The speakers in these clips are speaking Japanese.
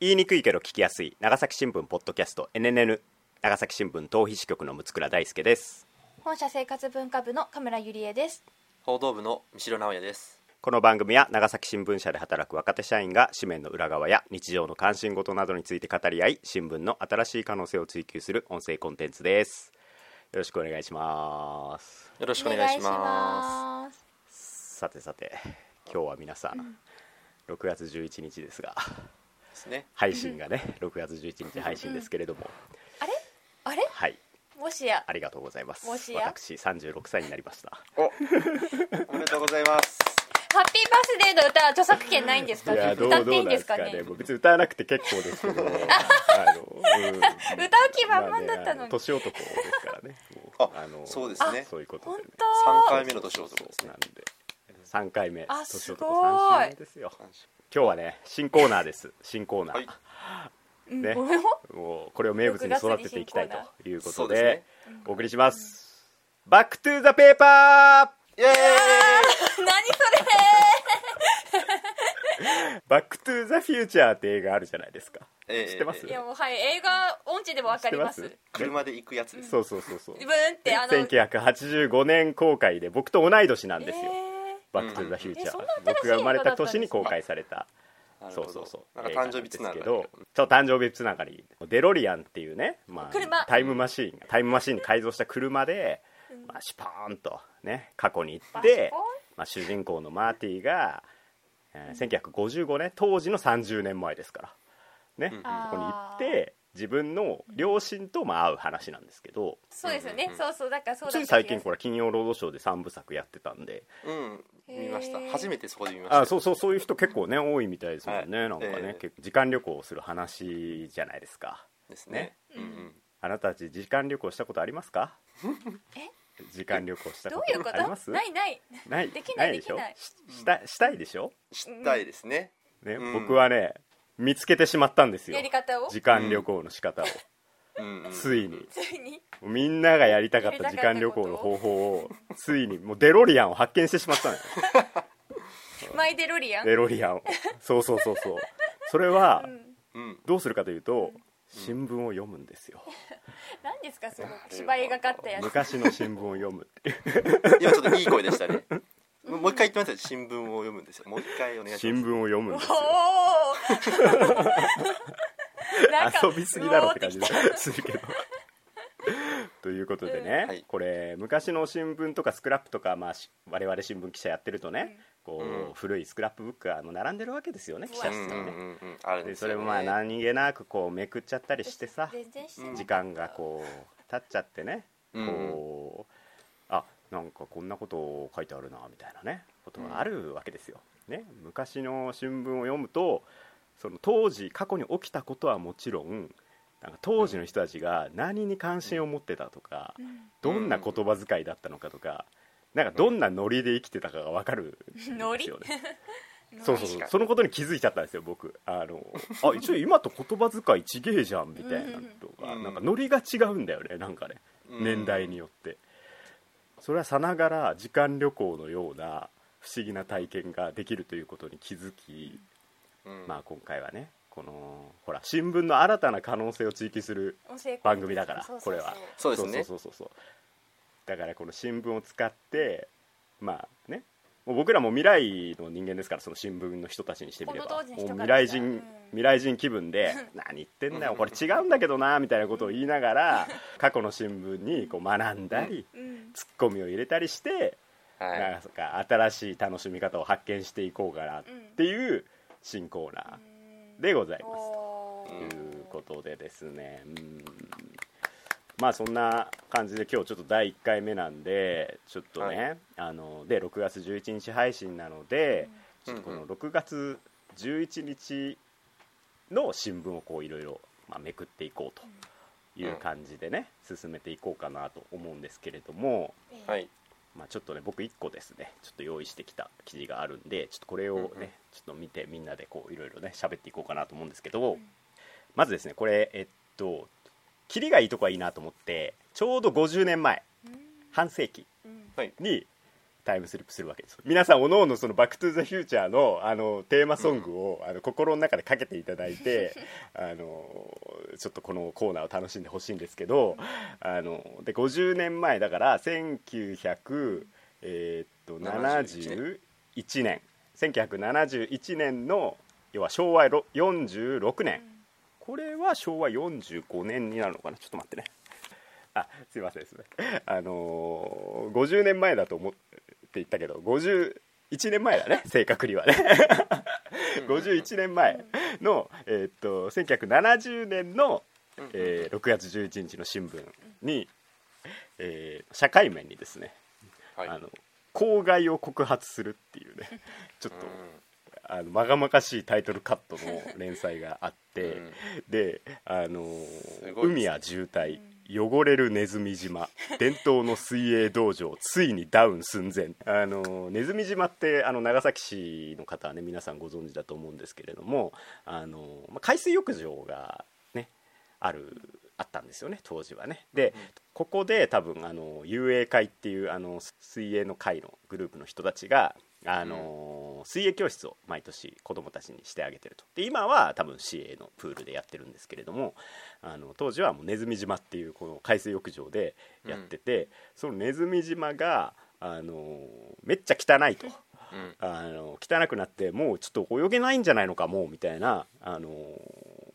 言いにくいけど聞きやすい。長崎新聞ポッドキャスト。NNN 長崎新聞逃避支局の六倉大輔です。本社生活文化部の神村ゆりえです。報道部の三代直也です。この番組は長崎新聞社で働く若手社員が紙面の裏側や日常の関心事などについて語り合い新聞の新しい可能性を追求する音声コンテンツです。よろしくお願いします。よろしくお願いします。さてさて今日は皆さん、6月11日ですがですね。配信がね6月11日配信ですけれども、あれ？あれ？はい。もしや。ありがとうございます。もしや。私36歳になりました。お。おめでとうございます。ハッピーバースデーの歌は著作権ないんですか？いやどう歌っていいどうんでですかね？すかね？もう別に歌わなくて結構ですけど。あの、うん、歌う気満々だったのに。まあね年男ですからね。あのそうですね。そういうこと本でね。三当回目の年男ですね。なんで3回目あ年すごい男3週目ですよ。今日はね新コーナーです。新コーナー、はい。ね。もうこれを名物に育てていきたいということでお送りします、 Back to the Paper イエーイ何そーバックトゥーザフュー。チャーって映画あるじゃないですか、ええ知ってます？れいやもうはい映画音痴でもわかります。車で行くやつです。そうそうそうそう。ブーンってあの1985年公開で僕と同い年なんですよ、えバック・トゥ・ザ・フューチャー僕が生まれた年に公開された。そうそうそう。なんか誕生日つながり。映画んですけどそう誕生日つながり。デロリアンっていうね、まあ、車。タイムマシーンタイムマシーンに改造した車で、まあ、シュパーンとね過去に行ってまあ、主人公のマーティが、えー1955年当時の30年前ですから。ね、うんそこに行って自分の両親とまあ会う話なんですけど。そうですよね、うんそうそうだからそうだつい最近これ「金曜ロードショー」で3部作やってたんで。うん見ました。初めてそこで見ました。あそうそうそういう人結構ね多いみたいですもんね、はい。なんかね、ええ。結構時間旅行をする話じゃないですか。ですね。ね。うんうん。あなたたち時間旅行したことありますか？え？時間旅行したこどういうこと？とあります？ないない。ない。できないでしょ？できない。ししたしたいでしょ、知ったいですね。ねうん。僕はね見つけてしまったんですよ。やり方を？時間旅行の仕方を、うんうん。ついに。ついに。みんながやりたかった時間旅行の方法をついにもうデロリアンを発見してしまったのよ。マイデロリアン？デロリアンを。そうそうそうそう。それはどうするかというと新聞を読むんですよ。何ですかその芝居がかったやつ。昔の新聞を読むって。いう今ちょっといい声でしたね。もう一回言ってましたよ。新聞を読むんですよ。もう一回お願いし新ます。聞を読むんおですよ。おなんか遊びすぎだろって感じするけど。ということでね、はい。これ昔の新聞とかスクラップとか、まあ、し我々新聞記者やってるとね、こううん。古いスクラップブックがあの並んでるわけですよね記者うんうん室にね、うんうんあるんでね。それもまあ何気なくこうめくっちゃったりしてさ時間がこう経っちゃってねうん。こうあなんかこんなこと書いてあるなみたいなねことがあるわけですよ、ね、昔の新聞を読むとその当時過去に起きたことはもちろんなんか当時の人たちが何に関心を持ってたとか、どんな言葉遣いだったのかとかなんかどんなノリで生きてたかが分かるんですよね、そうそうそう。そのことに気づいちゃったんですよ僕。あのあ一応今と言葉遣いちげえじゃんみたいなのとか、うん。なんかノリが違うんだよねなんかねうん。年代によって、それはさながら時間旅行のような不思議な体験ができるということに気づき、うん。まあ今回はねこのほら新聞の新たな可能性を追求する番組だからそうそうそう。これは。そうですね。そうそうそうそう。だからこの新聞を使ってまあねもう僕らも未来の人間ですからその新聞の人たちにしてみれば。この当時の人もうから。未来人、うん。未来人気分で 何言ってんだよこれ違うんだけどなみたいなことを言いながら 過去の新聞にこう学んだりうん。ツッコミを入れたりしてはい。なんか新しい楽しみ方を発見していこうかなっていう新コーナーでございます。おとー。いうことでですね。うん。まあそんな感じで今日ちょっと第1回目なんでちょっとね、あので6月11日配信なので、ちょっとこの6月11日の新聞をこういろいろまあめくっていこうという感じでね、進めていこうかなと思うんですけれども、はいまあ、ちょっとね僕1個ですねちょっと用意してきた記事があるんでちょっとこれをね、うんうん。ちょっと見てみんなでこういろいろね喋っていこうかなと思うんですけど、まずですねこれえっとキリがいいとこはいいなと思ってちょうど50年前半世紀うん。はい。にタイムスリップするわけです皆さんおのおのその「バック・トゥ・ザ・フューチャーの」あのテーマソングを、あの心の中でかけていただいて あのちょっとこのコーナーを楽しんでほしいんですけどあので50年前だから1900えーっと71年1971年の要は昭和ろ46年これは昭和45年になるのかな？ちょっと待ってね。あすいませんですねあのー50年前だと思言ったけど51年前だね 正確にはね。51年前の、えーっと1970年の、えー6月11日の新聞に、えー社会面にですね、はい。あの公害を告発するっていうね ちょっと、あのまがまかしいタイトルカットの連載があって、うん。であのね。海や渋滞汚れるネズミ島。伝統の水泳道場ついにダウン寸前。あのネズミ島ってあの長崎市の方はね皆さんご存知だと思うんですけれどもあのまあ海水浴場がねあるあったんですよね当時はね。でここで多分あの遊泳会っていうあの水泳の会のグループの人たちがあの、水泳教室を毎年子供たちにしてあげてると。で今は多分市営のプールでやってるんですけれどもあの当時はもうネズミ島っていうこの海水浴場でやってて、そのネズミ島があのめっちゃ汚いと。うん。あの汚くなってもうちょっと泳げないんじゃないのかもうみたいなあの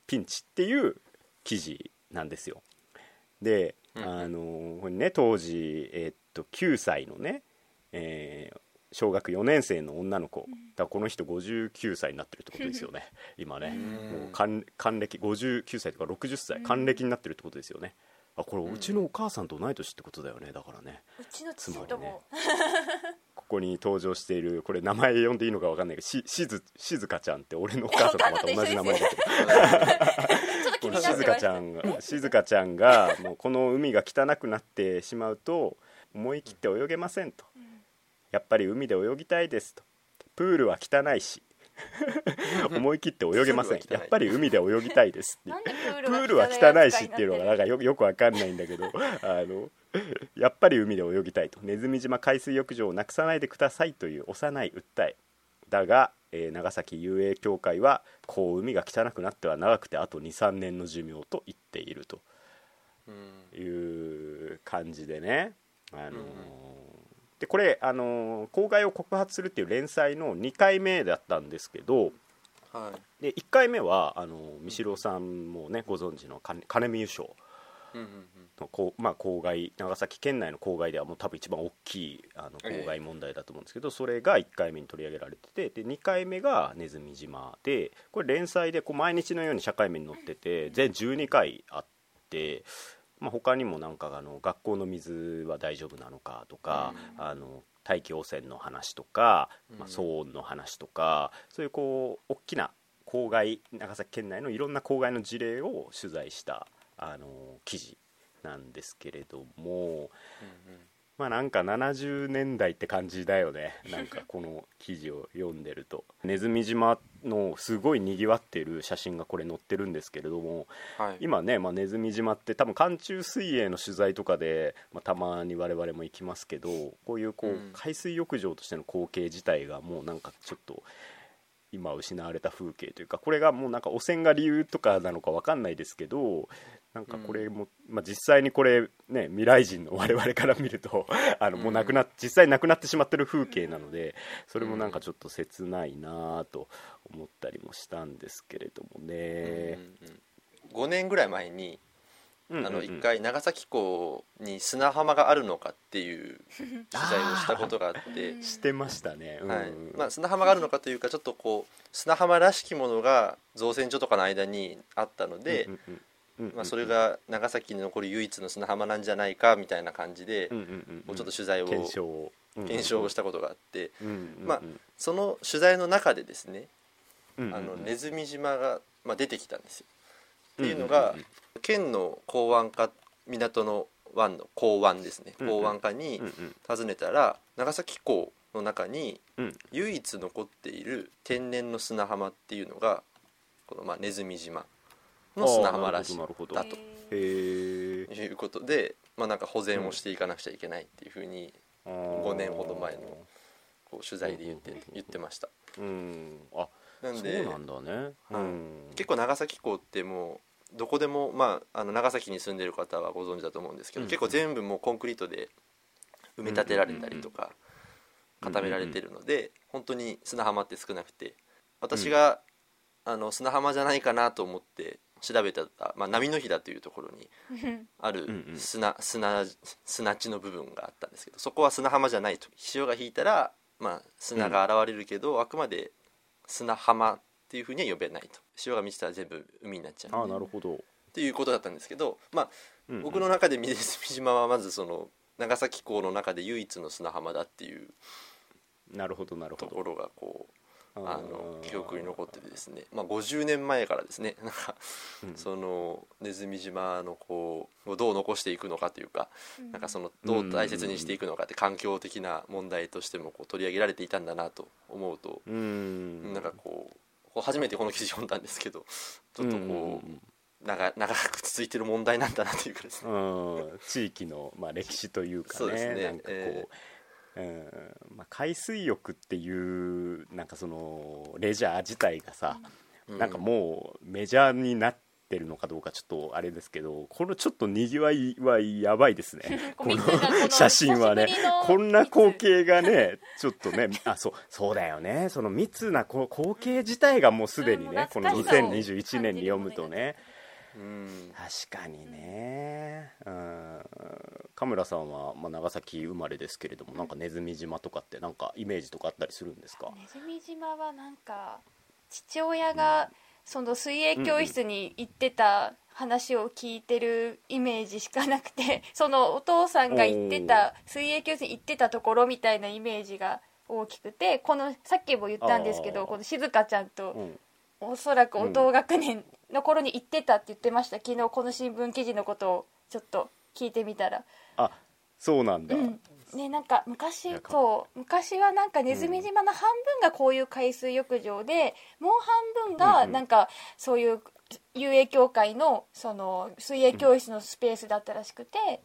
ピンチっていう記事なんですよ。で、うん。あのこれね当時、えっと9歳のね、えー小学4年生の女の子。だこの人59歳になってるってことですよね。今ね。うん。もう還還暦59歳とか60歳還暦になってるってことですよね。あこれうちのお母さんと同い年ってことだよね。だからね。うちのつまりね。父とも、ここに登場しているこれ名前呼んでいいのか分かんないけどししず静香ちゃんって俺のお母さんとまた同じ名前だけど。この静香ちゃんが静香ちゃんがもうこの海が汚くなってしまうと思い切って泳げませんとやっぱり海で泳ぎたいですと。プールは汚いし。思い切って泳げません。やっぱり海で泳ぎたいですって。プープルは汚いしっていうのがなんかよよくわかんないんだけど。あのやっぱり海で泳ぎたいと。ネズミ島海水浴場をなくさないでくださいという幼い訴えだが、えー長崎遊泳協会はこう海が汚くなっては長くてあと23年の寿命と言っているとうん。いう感じでね、あのーうんうんでこれ、あのー公害を告発するっていう連載の2回目だったんですけどはい。で1回目はあの三代さんもねご存知の金金見優勝のこう、まあ、公害長崎県内の公害ではもう多分一番大きいあのええ公害問題だと思うんですけど、それが1回目に取り上げられててで2回目がネズミ島でこれ連載でこう毎日のように社会面に載ってて全12回あって、まあ、他にもなんかあの学校の水は大丈夫なのかとか、あの大気汚染の話とか、まあ、うん騒音の話とかそういうこう大きな公害長崎県内のいろんな公害の事例を取材したあの記事なんですけれどもまあなんか70年代って感じだよね。なんかこの記事を読んでると。ネズミ島のすごいにぎわってる写真がこれ載ってるんですけれどもはい。今ね、まあ、ネズミ島って多分寒中水泳の取材とかで、まあ、たまに我々も行きますけどこういうこう、うん。海水浴場としての光景自体がもうなんかちょっと今失われた風景というかこれがもうなんか汚染が理由とかなのか分かんないですけどなんかこれも、まあ、実際にこれね未来人の 我々から見るとあのもうなくなっ実際なくなってしまってる風景なのでそれもなんかちょっと切ないなと思ったりもしたんですけれどもね。5年ぐらい前にうんうんうんあの一回長崎港に砂浜があるのかっていう 取材をしたことがあって。してましたね、うんはい。まあ、砂浜があるのかというかちょっとこう砂浜らしきものが造船所とかの間にあったので、まあ、それが長崎に残る唯一の砂浜なんじゃないかみたいな感じでもうちょっと取材を検証を。検証をしたことがあって。まあその取材の中でですねあのネズミ島が、まあ、出てきたんですよ。っていうのが県の港湾課港の湾の港湾ですね港湾課に訪ねたら長崎港の中にうん。唯一残っている天然の砂浜っていうのがこのまあネズミ島の砂浜らしい。だと。いうことで、まあ、なんか保全をしていかなくちゃいけないっていうふうに5年ほど前のこう取材で言って言ってました。うん。あなんで。そうなんだね、うはい。ん、結構長崎港ってもうどこでも、まあ、あの長崎に住んでる方はご存知だと思うんですけど、うん。結構全部もうコンクリートで埋め立てられたりとかうん固められてるので本当に砂浜って少なくて私が、あの砂浜じゃないかなと思って調べた、まあ、波の平というところに あるうんうん。砂砂砂地の部分があったんですけどそこは砂浜じゃないと。潮が引いたら、まあ、砂が現れるけど、あくまで砂浜っていうふうには呼べないと。潮が満ちたら全部海になっちゃうあなるほど、っていうことだったんですけど、まあ、うんうん。僕の中で三島はまずその長崎港の中で唯一の砂浜だっていうなるほどなるほど。ところがこうあのー記憶に残っててですね、まあ、50年前からですね。なんか、うん。そのネズミ島のこうをどう残していくのかというか、なんかそのどう大切にしていくのかって環境的な問題としてもこう取り上げられていたんだなと思うと、うん。なんかこうこう初めてこの記事読んだんですけどちょっとこう、長長く続いてる問題なんだなというかですね、地域の、まあ、歴史というかねそうですね。なんかこう、えうんまあ、海水浴っていうなんかそのレジャー自体がさ、うん。なんかもうメジャーになってるのかどうかちょっとあれですけどこのちょっとにぎわいはやばいですね。この 写真はね。こんな光景がねちょっとねあそうそうだよね。その密なこう光景自体がもうすでにね、うんこの懐かし2021年に読むとね。うん。確かにね。うんカムラさんは、まあ、長崎生まれですけれどもなんかネズミ島とかってなんかイメージとかあったりするんですか？ネズミ島はなんか父親がその水泳教室に行ってた話を聞いてるイメージしかなくてそのお父さんが行ってた水泳教室に行ってたところみたいなイメージが大きくてこのさっきも言ったんですけどこの静香ちゃんうとん。おそらくお同学年の頃に行ってたって言ってました。昨日この新聞記事のことをちょっと聞いてみたら。あそうなんだ、うん。ね、なんか昔いやかそう。昔はなんかネズミ島の半分がこういう海水浴場で、もう半分がなんかそういう遊泳協会のその水泳教室のスペースだったらしくて、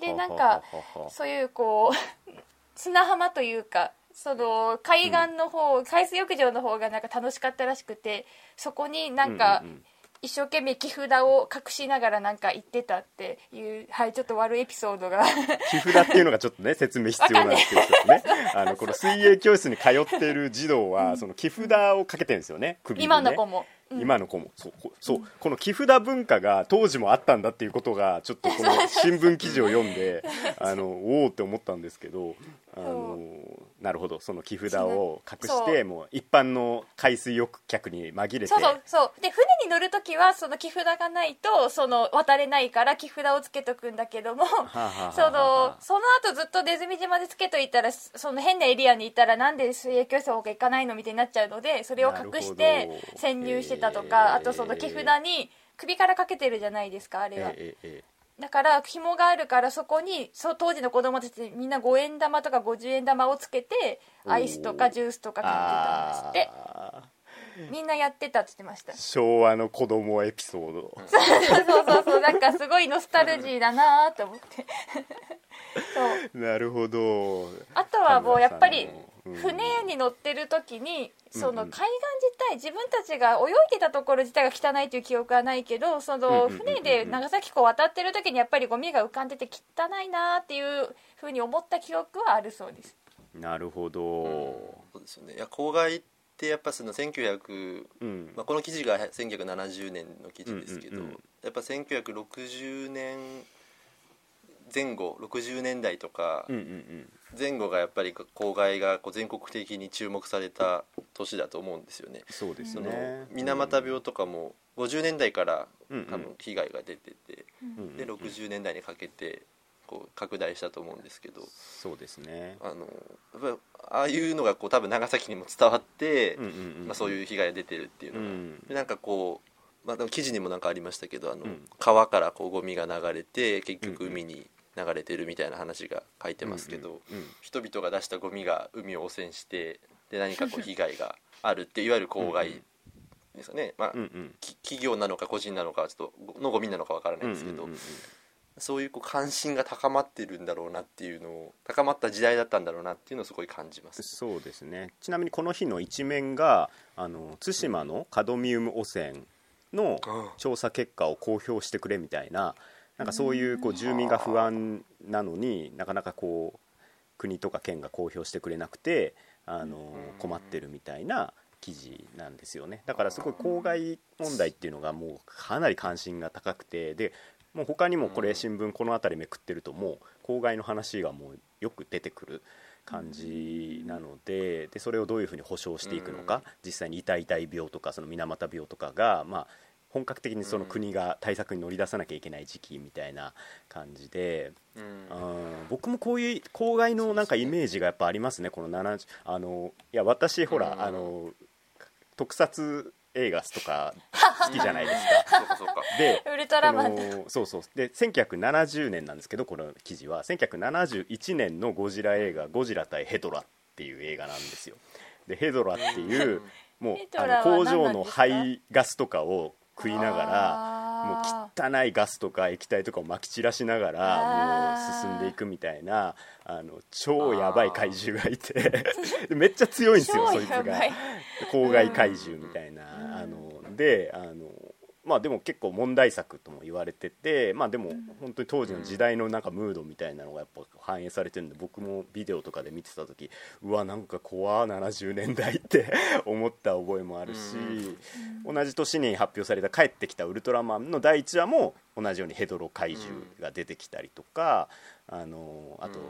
でなんかそういうこう 砂浜というかその海岸の方、海水浴場の方がなんか楽しかったらしくてそこになんかうんうんうん一生懸命木札を隠しながらなんか行ってたっていう、はい、ちょっと悪いエピソードが。木札っていうのがちょっとね説明必要なんですけどね。あのこの水泳教室に通ってる児童はその木札をかけてるんですよね首にね。今の子も。うん。今の子も。そうこそう。この木札文化が当時もあったんだっていうことがちょっとこの 新聞記事を読んで あのおおって思ったんですけどあのなるほど。その木札を隠してもう一般の海水浴客に紛れて。そうそうそう。で船に乗るときはその木札がないとその渡れないから木札をつけとくんだけどもそのその後ずっとネズミ島でつけといたらその変なエリアにいたらなんで水泳教室の方が行かないのみたいになっちゃうのでそれを隠して潜入してたとへかーあとその木札に首からかけてるじゃないですかあれは、だから紐があるからそこにそう当時の子供たちみんな5円玉とか50円玉をつけてアイスとかジュースとか買ってたんですって。あみんなやってたって言ってました。ー昭和の子供エピソード。そうそうそうなんかすごいノスタルジーだなと思って。そう。なるほど。あとはもうやっぱりうん船に乗ってる時にそうんうん。の海岸自体自分たちが泳いでたところ自体が汚いという記憶はないけどそのうんうんうんうん船で長崎港渡ってる時にやっぱりゴミが浮かんでて汚いなっていうふうに思った記憶はあるそうです。なるほど。そうですよね。いや公害ってやっぱその1900、うん。まあ、この記事が1970年の記事ですけど、うんうんうんやっぱ1960年前後60年代とか前後がやっぱり公害がこう全国的に注目された年だと思うんですよね。そうですそのね水俣病とかも50年代から多分被害が出てて、うんで60年代にかけてこう拡大したと思うんですけどそうですね。あのやっぱああいうのがこう多分長崎にも伝わって、まあ、そういう被害が出てるっていうのが、うなんかこう、まあ、でも記事にもなんかありましたけどあの、うん。川からこうゴミが流れて結局海に流れてるみたいな話が書いてますけど、人々が出したゴミが海を汚染してで何かこう 被害があるっていわゆる公害ですよね、まあうん。企業なのか個人なのかちょっとのゴミなのかわからないんですけど、そういうこう関心が高まってるんだろうなっていうのを高まった時代だったんだろうなっていうのをすごい感じます。そうですね。ちなみにこの日の一面があの対馬のカドミウム汚染の調査結果を公表してくれみたいななんかそういうこう住民が不安なのになかなかこう国とか県が公表してくれなくてあの困ってるみたいな記事なんですよね。だからすごい公害問題っていうのがもうかなり関心が高くてでもう他にもこれ新聞この辺りめくってるともう公害の話がもうよく出てくる感じなのででそれをどういうふうに保障していくのか実際に痛い痛い病とかその水俣病とかがまあ本格的にその国が対策に乗り出さなきゃいけない時期みたいな感じで、うん、僕もこういう公害のなんかイメージがやっぱありますね。この70あのいや私ほら、あの特撮映画とか好きじゃないですか。でウルトラマン。そうそう。で1970年なんですけどこの記事は1971年のゴジラ映画「ゴジラ対ヘドラ」っていう映画なんですよ。でヘドラっていうもうあの工場の排ガスとかを食いながらもう汚いガスとか液体とかをまき散らしながらもう進んでいくみたいなあの超やばい怪獣がいて。めっちゃ強いんですよそいつが。公害怪獣みたいなあのであのまあでも結構問題作とも言われててまあでも本当に当時の時代のなんかムードみたいなのがやっぱ反映されてるんで僕もビデオとかで見てた時うわなんか怖70年代って 思った覚えもあるし同じ年に発表された「帰ってきたウルトラマン」の第1話も同じようにヘドロ怪獣が出てきたりとかあのあと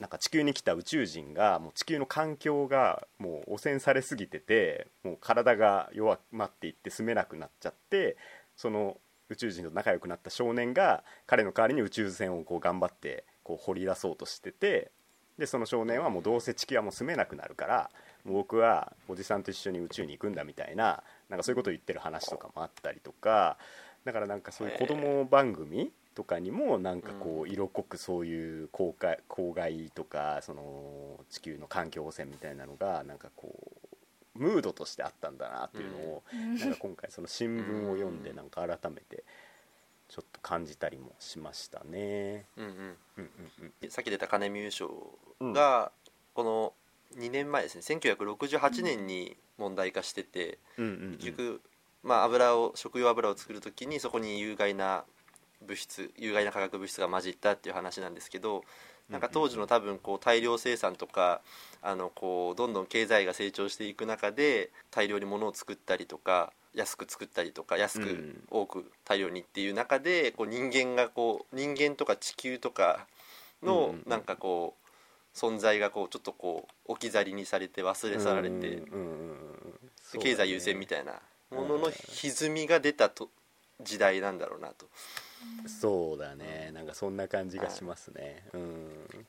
なんか地球に来た宇宙人がもう地球の環境がもう汚染されすぎててもう体が弱まっていって住めなくなっちゃってその宇宙人と仲良くなった少年が彼の代わりに宇宙船をこう頑張ってこう掘り出そうとしててでその少年はもうどうせ地球はもう住めなくなるから僕はおじさんと一緒に宇宙に行くんだみたいななんかそういうことを言ってる話とかもあったりとかだからなんかそういう子供番組とかにもなんかこう色濃くそういう公開公害とかその地球の環境汚染みたいなのがなんかこうムードとしてあったんだなっていうのを、うん、なんか今回その新聞を読んでなんか改めてちょっと感じたりもしましたね。さっき出た金見優勝がこの2年前ですね1968年に問題化してて、結局、まあ、油を食用油を作る時にそこに有害な物質有害な化学物質が混じったっていう話なんですけどなんか当時の多分こう大量生産とかあのこうどんどん経済が成長していく中で大量に物を作ったりとか安く作ったりとか安く多く大量にっていう中でこう人間がこう人間とか地球とかのなんかこう存在がこうちょっとこう置き去りにされて忘れ去られて経済優先みたいなものの歪みが出たと時代なんだろうなと。そうだね。なんかそんな感じがしますね、うん、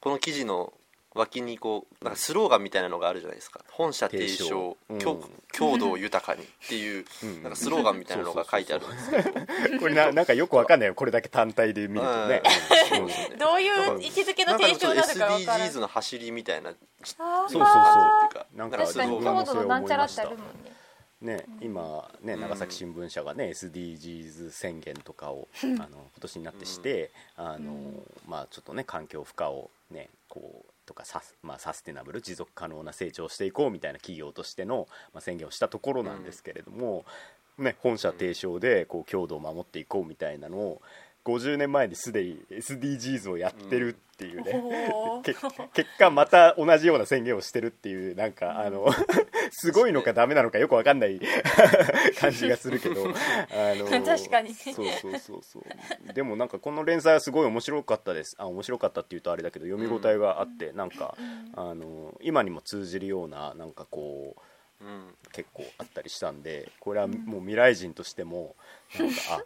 この記事の脇にこうなんかスローガンみたいなのがあるじゃないですか。本社提唱、うん、郷土豊かにっていう、なんかスローガンみたいなのが書いてあるんですけど。これななんかよくわかんないよこれだけ単体で見るとね、うん、どういう位置づけの提唱なのか分か SDGs の走りみたいなそうそうそうなんか確かに郷土のなんちゃらってあるもんねね、今、ね、長崎新聞社が、ね、SDGs 宣言とかを、あの今年になってして、あのまあ、ちょっとね環境負荷を、ね、こうとかサス,、まあ、サステナブル持続可能な成長をしていこうみたいな企業としての、まあ、宣言をしたところなんですけれども、ね、本社提唱でこう強度を守っていこうみたいなのを50年前にすでに SDGs をやってるっていうね、うん、結果また同じような宣言をしてるっていうなんかあの すごいのかダメなのかよく分かんない 感じがするけど。あの確かに。そうそうそうそう。でもなんかこの連載はすごい面白かったです。あ面白かったっていうとあれだけど読み応えがあって、うん、なんか、うん、あの今にも通じるようななんかこう、うん、結構あったりしたんでこれはもう未来人としてもなんかあ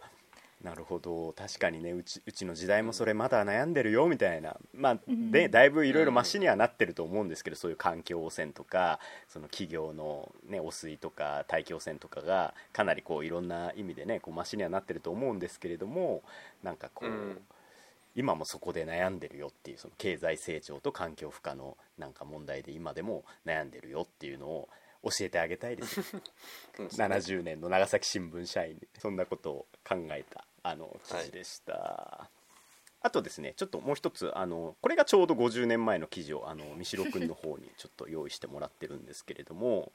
なるほど。確かにねうちうちの時代もそれまだ悩んでるよみたいな、まあ、でだいぶいろいろましにはなってると思うんですけどそういう環境汚染とかその企業の、ね、汚水とか大気汚染とかがかなりこういろんな意味でねこうましにはなってると思うんですけれどもなんかこう、うん、今もそこで悩んでるよっていうその経済成長と環境負荷のなんか問題で今でも悩んでるよっていうのを教えてあげたいです70 年の長崎新聞社員にそんなことを考えたあの記事でした、はあとですねちょっともう一つあのこれがちょうど50年前の記事をあの三代君の方に ちょっと用意してもらってるんですけれども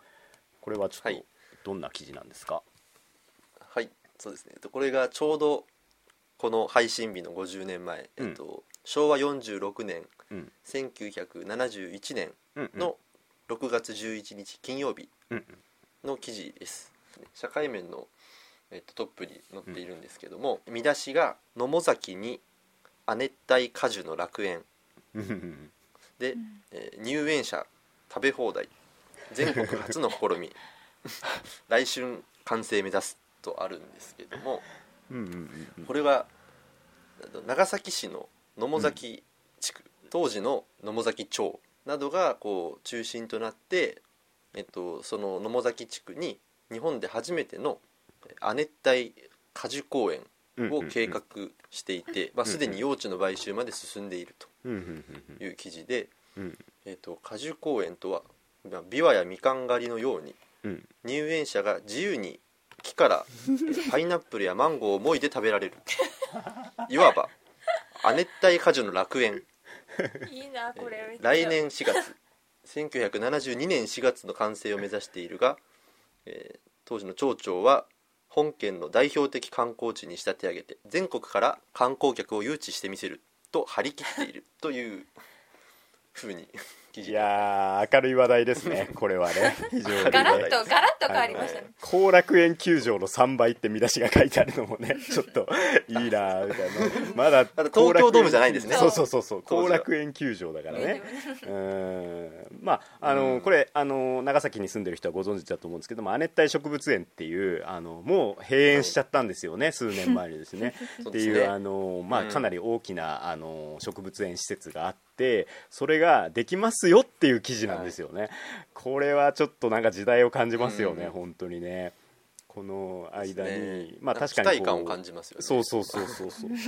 これはちょっとはい。どんな記事なんですか、はいそうですね。えっとこれがちょうどこの配信日の50年前、うんえっと、昭和46年うん。1971年うんうん。の6月11日金曜日うんの記事です。社会面の、えっと、トップに載っているんですけども、見出しが「野母崎に亜熱帯果樹の楽園。うんうん」で、えー入園者食べ放題。全国初の試み。来春完成目指すとあるんですけどもうんうんうんうん。これは長崎市の野母崎地区、当時の野母崎町などがこう中心となって、えっと、その野母崎地区に日本で初めてのえ亜熱帯果樹公園を計画していて、まあ、すでに用地の買収まで進んでいるという記事で、うん。えっと、果樹公園とはまあビワやみかん狩りのようにうん。入園者が自由に木からえー パイナップルやマンゴーをもいで食べられる。いわば亜熱帯果樹の楽園 いいなこれ来年4月。1972年4月の完成を目指しているが、えー当時の町長は本県の代表的観光地に仕立て上げて全国から観光客を誘致してみせると張り切っているというふうに。記い事やー明るい話題ですね これはね。非常にガラねッとガラッと変わりましたね。後楽園球場の3倍って見出しが書いてあるのもね ちょっといいなーみたいな。まだだ東京ドームじゃないんですね。そうそうそうそう後楽園球場だからね。うーん。まああの、うん。これあの長崎に住んでる人はご存知だと思うんですけども亜熱帯植物園っていうあのもう閉園しちゃったんですよね、数年前にですね。っていうあの、まあ、うん。かなり大きなあの植物園施設があってそれができますよっていう記事なんですよね、これはちょっとなんか時代を感じますよね、うん。本当にね。この間に、ね。まあ確かに期待感を感じますよね。そうそうそうそうそう。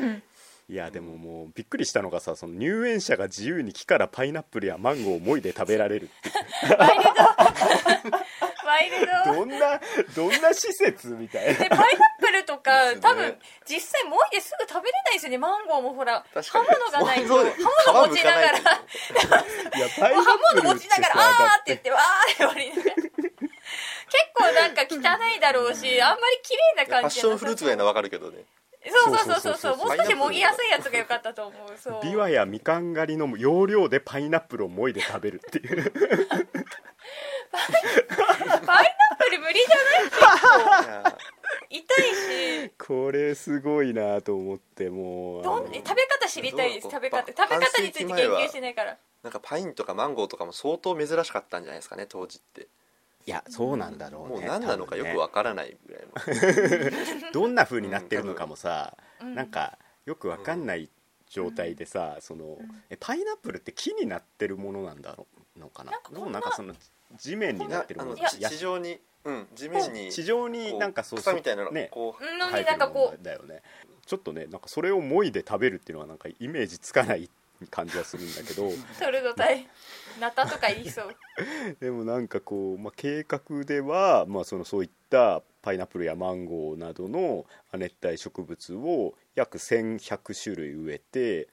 いやでももうびっくりしたのがさその入園者が自由に木からパイナップルやマンゴーをもいで食べられるってワイルド。ワイルド。どんなどんな施設みたいな。でパイナッるとか、ね、多分実際もいですぐ食べれないですよね。マンゴーもほら刃物がないと刃物持ちながら。刃物持ちながら「あー」って。言って「わー」って割り。結構なんか汚いだろうしあんまり綺麗な感じファッションフルーツみたいなわかるけどね。そうそうそうそうもう。少しもぎやすいやつが良かったと思う。そうビワやみかん狩りの要領でパイナップルをもいで食べるっていう。パイナップル無理じゃない？結構 痛いし。これすごいなと思ってもうどん食べ方知りたい？です食べ方食べば方について研究してないから。なんかパインとかマンゴーとかも相当珍しかったんじゃないですかね当時って。いやそうなんだろうねもう何なのかよくわからないぐらいの。どんな風になってるのかもさ、うんなんかよくわかんない状態でさ、そのえパイナップルって木になってるものなんだろうのかな？なんかこんなどうなんかその地面になってるものいや地上にうん地面に地上になんかそう草みたいなのね。こううんのに生えてるもなんかこのだよね。ちょっとねなんかそれをもいで食べるっていうのはなんかイメージつかない感じはするんだけど。う トルドタイナタとか言いそう。でもなんかこう、まあ、計画では、まあ、そのそういったパイナップルやマンゴーなどの亜熱帯植物を約1100種類植えて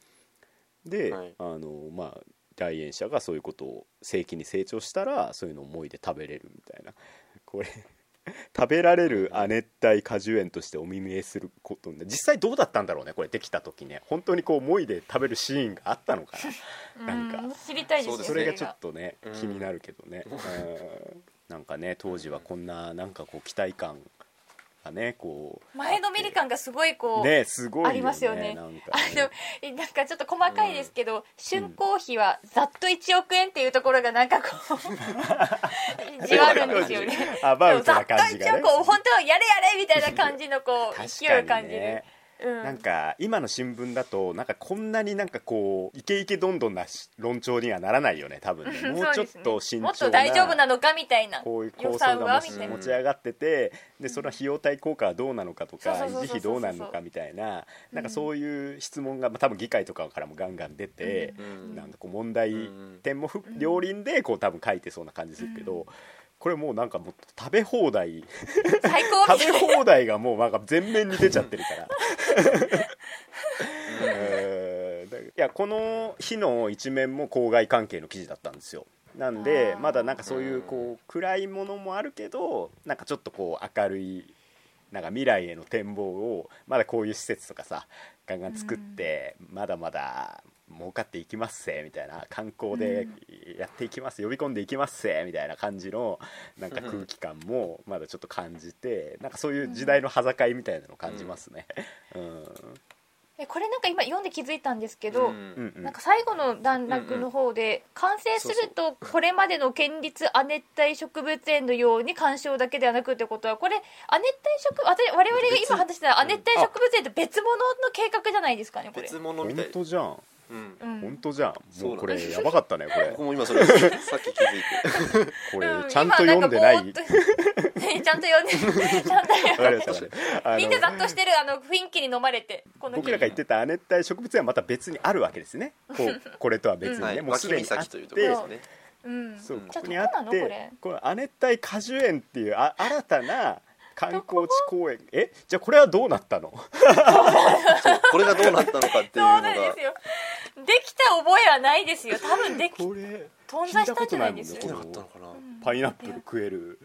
で、はい。あのまあ来園者がそういうことを正規に成長したらそういうのをもいで食べれるみたいな。これ 食べられる亜熱帯果樹園としてお目見えすることに実際どうだったんだろうねこれできた時ね。本当にこうもいで食べるシーンがあったのかな。なんか。うん知りたいですね。それがちょっとねうん。気になるけどね、うん。なんかね当時はこんななんかこう期待感がねこう前のめり感がすごいこう、ねすごいよねありますよね。なんかあねのえなんかちょっと細かいですけど、竣工費はざっと1億円っていうところがなんかこうじわるんですよね。アバウトな感じがね。ざっと1億本当はやれやれみたいな感じのこう確勢いをか感じる、うん、なんか今の新聞だとなんかこんなになんかこうイケイケどんどんなし論調にはならないよね多分 ね。もうちょっと慎重なもっと大丈夫なのかみたいなこういう予構想が持ち上がっててでその費用対効果はどうなのかとか維持費どうなるのかみたいななんかそういう質問がまあ多分議会とかからもガンガン出てうん。なんかこう問題点もふ両輪でこう多分書いてそうな感じするけどこれもうなんかもう食べ放題。最高み食べ放題がもうなんか全面に出ちゃってるから。うーやこの日の一面も公害関係の記事だったんですよ。なんでまだなんかそういうこう暗いものもあるけどなんかちょっとこう明るいなんか未来への展望をまだこういう施設とかさガンガン作って、まだまだ儲かっていきますせみたいな観光でやっていきます、呼び込んでいきますせみたいな感じのなんか空気感もまだちょっと感じてなんかそういう時代の端境みたいなのを感じますね。うん。えこれなんか今読んで気づいたんですけど、うん。うんうん。なんか最後の段落の方で、完成するとこれまでの県立亜熱帯植物園のように鑑賞だけではなくってことはこれ亜熱帯植物我々が今話してた亜熱帯植物園と別物の計画じゃないですかねこれ。別物み本たい。当じゃんうん。うん本当じゃん。もうこれやばかったねこれ。僕も今それさっき気づいて。こうんれちゃんと読んでない、ちゃんと読んでちゃんと読んで。みんなざっとしてるあの雰囲気に飲まれて僕らが言ってた亜熱帯植物園はまた別にあるわけですね。こう これとは別にね、はい。もうすでにあって。う。ん。そううんここにあってれ？この亜熱帯果樹園っていうあ新たな観光地公園。え？じゃあこれはどうなったの？これがどうなったのかっていうそうのがなんですよ。できた覚えはないですよ。多分できこれ頓挫したんじゃないですできなよかったのかな？パイナップル食える。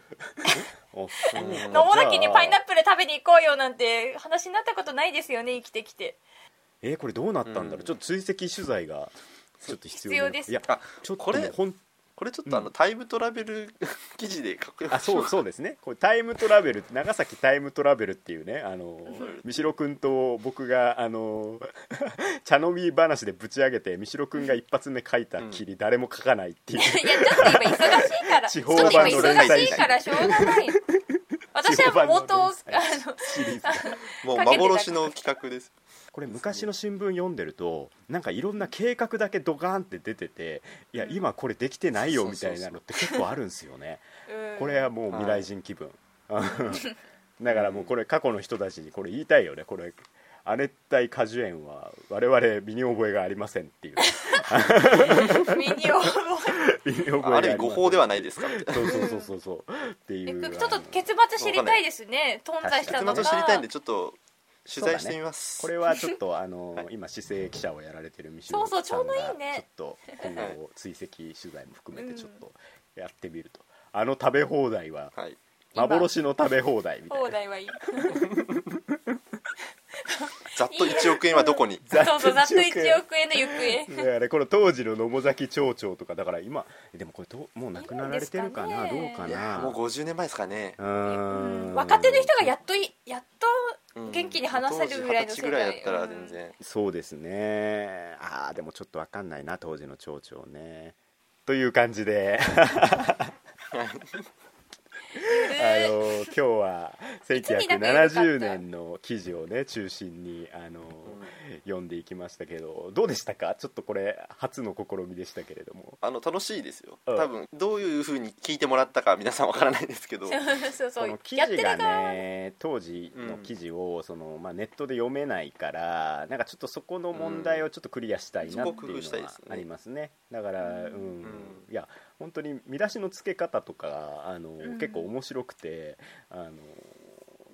野茂崎にパイナップル食べに行こうよなんて話になったことないですよね生きてきて。ルえこれどうなったんだろう、うん。ちょっと追跡取材がちょっと必要な必要です。いやあちょっとこれもうほんこれちょっとあの、タイムトラベル 記事でかっこよあそうそうですね。これタイムトラベル長崎タイムトラベルっていうねあの三代君と僕があの 茶飲み話でぶち上げて三代君が一発目書いたきり、誰も書かないっていう。いやちょっと今忙しいからちょっと今地方版の連載。忙しいからしょうがない私はもう元をあのシリーズ。がもう幻の企画ですこれ昔の新聞読んでるとなんかいろんな計画だけドカーンって出てていや今これできてないよみたいなのって結構あるんですよね。うん。これはもう未来人気分、だからもうこれ過去の人たちにこれ言いたいよね。これ亜熱帯果樹園は我々身に覚えがありませんっていう。身に覚身に覚えがある意味誤報でははないですかそうそうそうそうそう。ってえいう。ちょっと結末知りたいですね。頓挫したのが。結末を知りたいんでちょっと取材してみます、これはちょっとあの、はい。今姿勢記者をやられてる三そうそう島さんがちょうどいいね。ちょっと今後追跡取材も含めてちょっとやってみると、あの食べ放題ははい。今。幻の食べ放題みたいな。放題はいい ざっと1億円はどこに？ざ っそうそうざっと1 1億円の行方。だからこの当時の野母崎町長とかだから今でもこれどうもう亡くなられてるかな？ねどうかな？もう50年前ですかね。うーん。若手の人がやっといやっとうん元気に話せるぐらいの当時20歳ぐらいだったら全然、そうですね。ああでもちょっと分かんないな当時の町長ね。という感じで。あの今日は1970年の記事をね中心にあの、読んでいきましたけどどうでしたか？ちょっとこれ初の試みでしたけれども。あの楽しいですよ。うん。多分どういうふうに聞いてもらったか皆さんわからないですけど。そうその記事がね当時の記事をその、まあ、ネットで読めないからなんかちょっとそこの問題をちょっとクリアしたいなっていうのはありますね。だからうん、うん。いや本当に見出しの付け方とかあの、ん。結構面白くてあの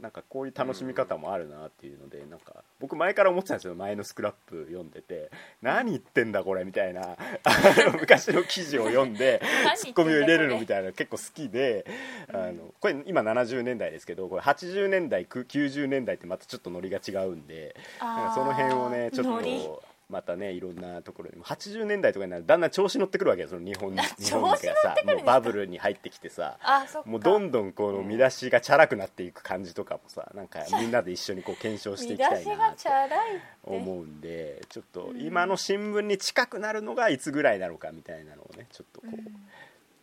なんかこういう楽しみ方もあるなっていうので、なんか僕前から思ってたんですよ。前のスクラップ読んでて。何言ってんだこれみたいな。昔の記事を読んでツッコミを入れるのみたいな結構好きで、あのこれ今70年代ですけどこれ80年代く90年代ってまたちょっとノリが違うんでその辺をねちょっとまたねいろんなところに。も80年代とかになるとだんだん調子乗ってくるわけよその日本日本がさ。もうバブルに入ってきてさ。もうどんどんこの見出しがチャラくなっていく感じとかもさなんかみんなで一緒にこう検証していきたいなってがチャラい。って思うんでちょっと今の新聞に近くなるのがいつぐらいなのかみたいなのをねちょっとこう、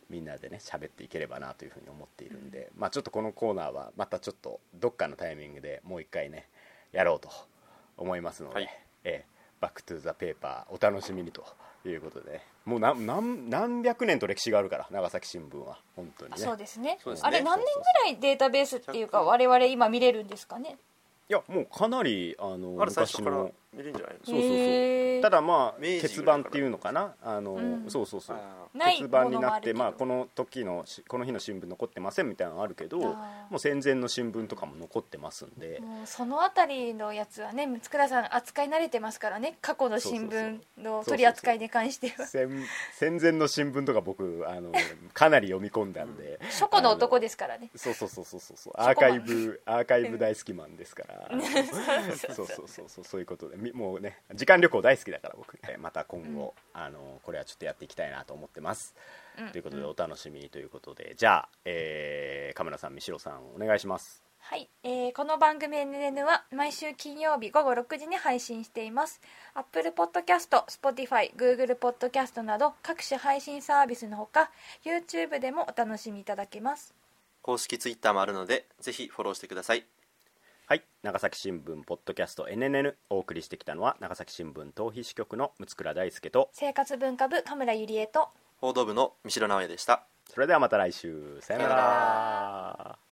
みんなでね喋っていければなというふうに思っているんで、まあちょっとこのコーナーはまたちょっとどっかのタイミングでもう一回ねやろうと思いますので、はい。ええバックトゥザペーパーお楽しみにということで。ねもう何何何百年と歴史があるから長崎新聞は。本当にね。そうですね。ね。あれ何年ぐらいデータベースっていうか我々今見れるんですかね？いやもうかなりあの昔の見れるんじゃないの？そうそうそう。ただまあ明治欠番っていうのかな？あの、うん。そうそうそう。あない欠番になって、まあ、この時のしこの日の新聞残ってませんみたいなのあるけどもう戦前の新聞とかも残ってますんで、もうそのあたりのやつはね六倉さん扱い慣れてますからね。過去の新聞の取り扱いに関しては。戦戦前の新聞とか僕あの かなり読み込んだんで、初古の男でですからね。そうそうそうそうそうそう。アーカイブアーカイブ大好きマンですから。そうそうそうそう。そういうことで。みもうね時間旅行大好きだから僕。えまた今後、あのこれはちょっとやっていきたいなと思ってます、うん。ということでお楽しみにということで。じゃあ、えー、カメラさん三代さんお願いします。はい、えーこの番組 NN は毎週金曜日午後6時に配信しています。Apple Podcast、Spotify、Google Podcast など各種配信サービスのほか YouTube でもお楽しみいただけます。公式ツイッターもあるのでぜひフォローしてくださいはい。長崎新聞ポッドキャスト NNN お送りしてきたのは長崎新聞逃避支局の六倉大輔と生活文化部田村ゆりえと報道部の三代直哉でした。それではまた来週。さよなら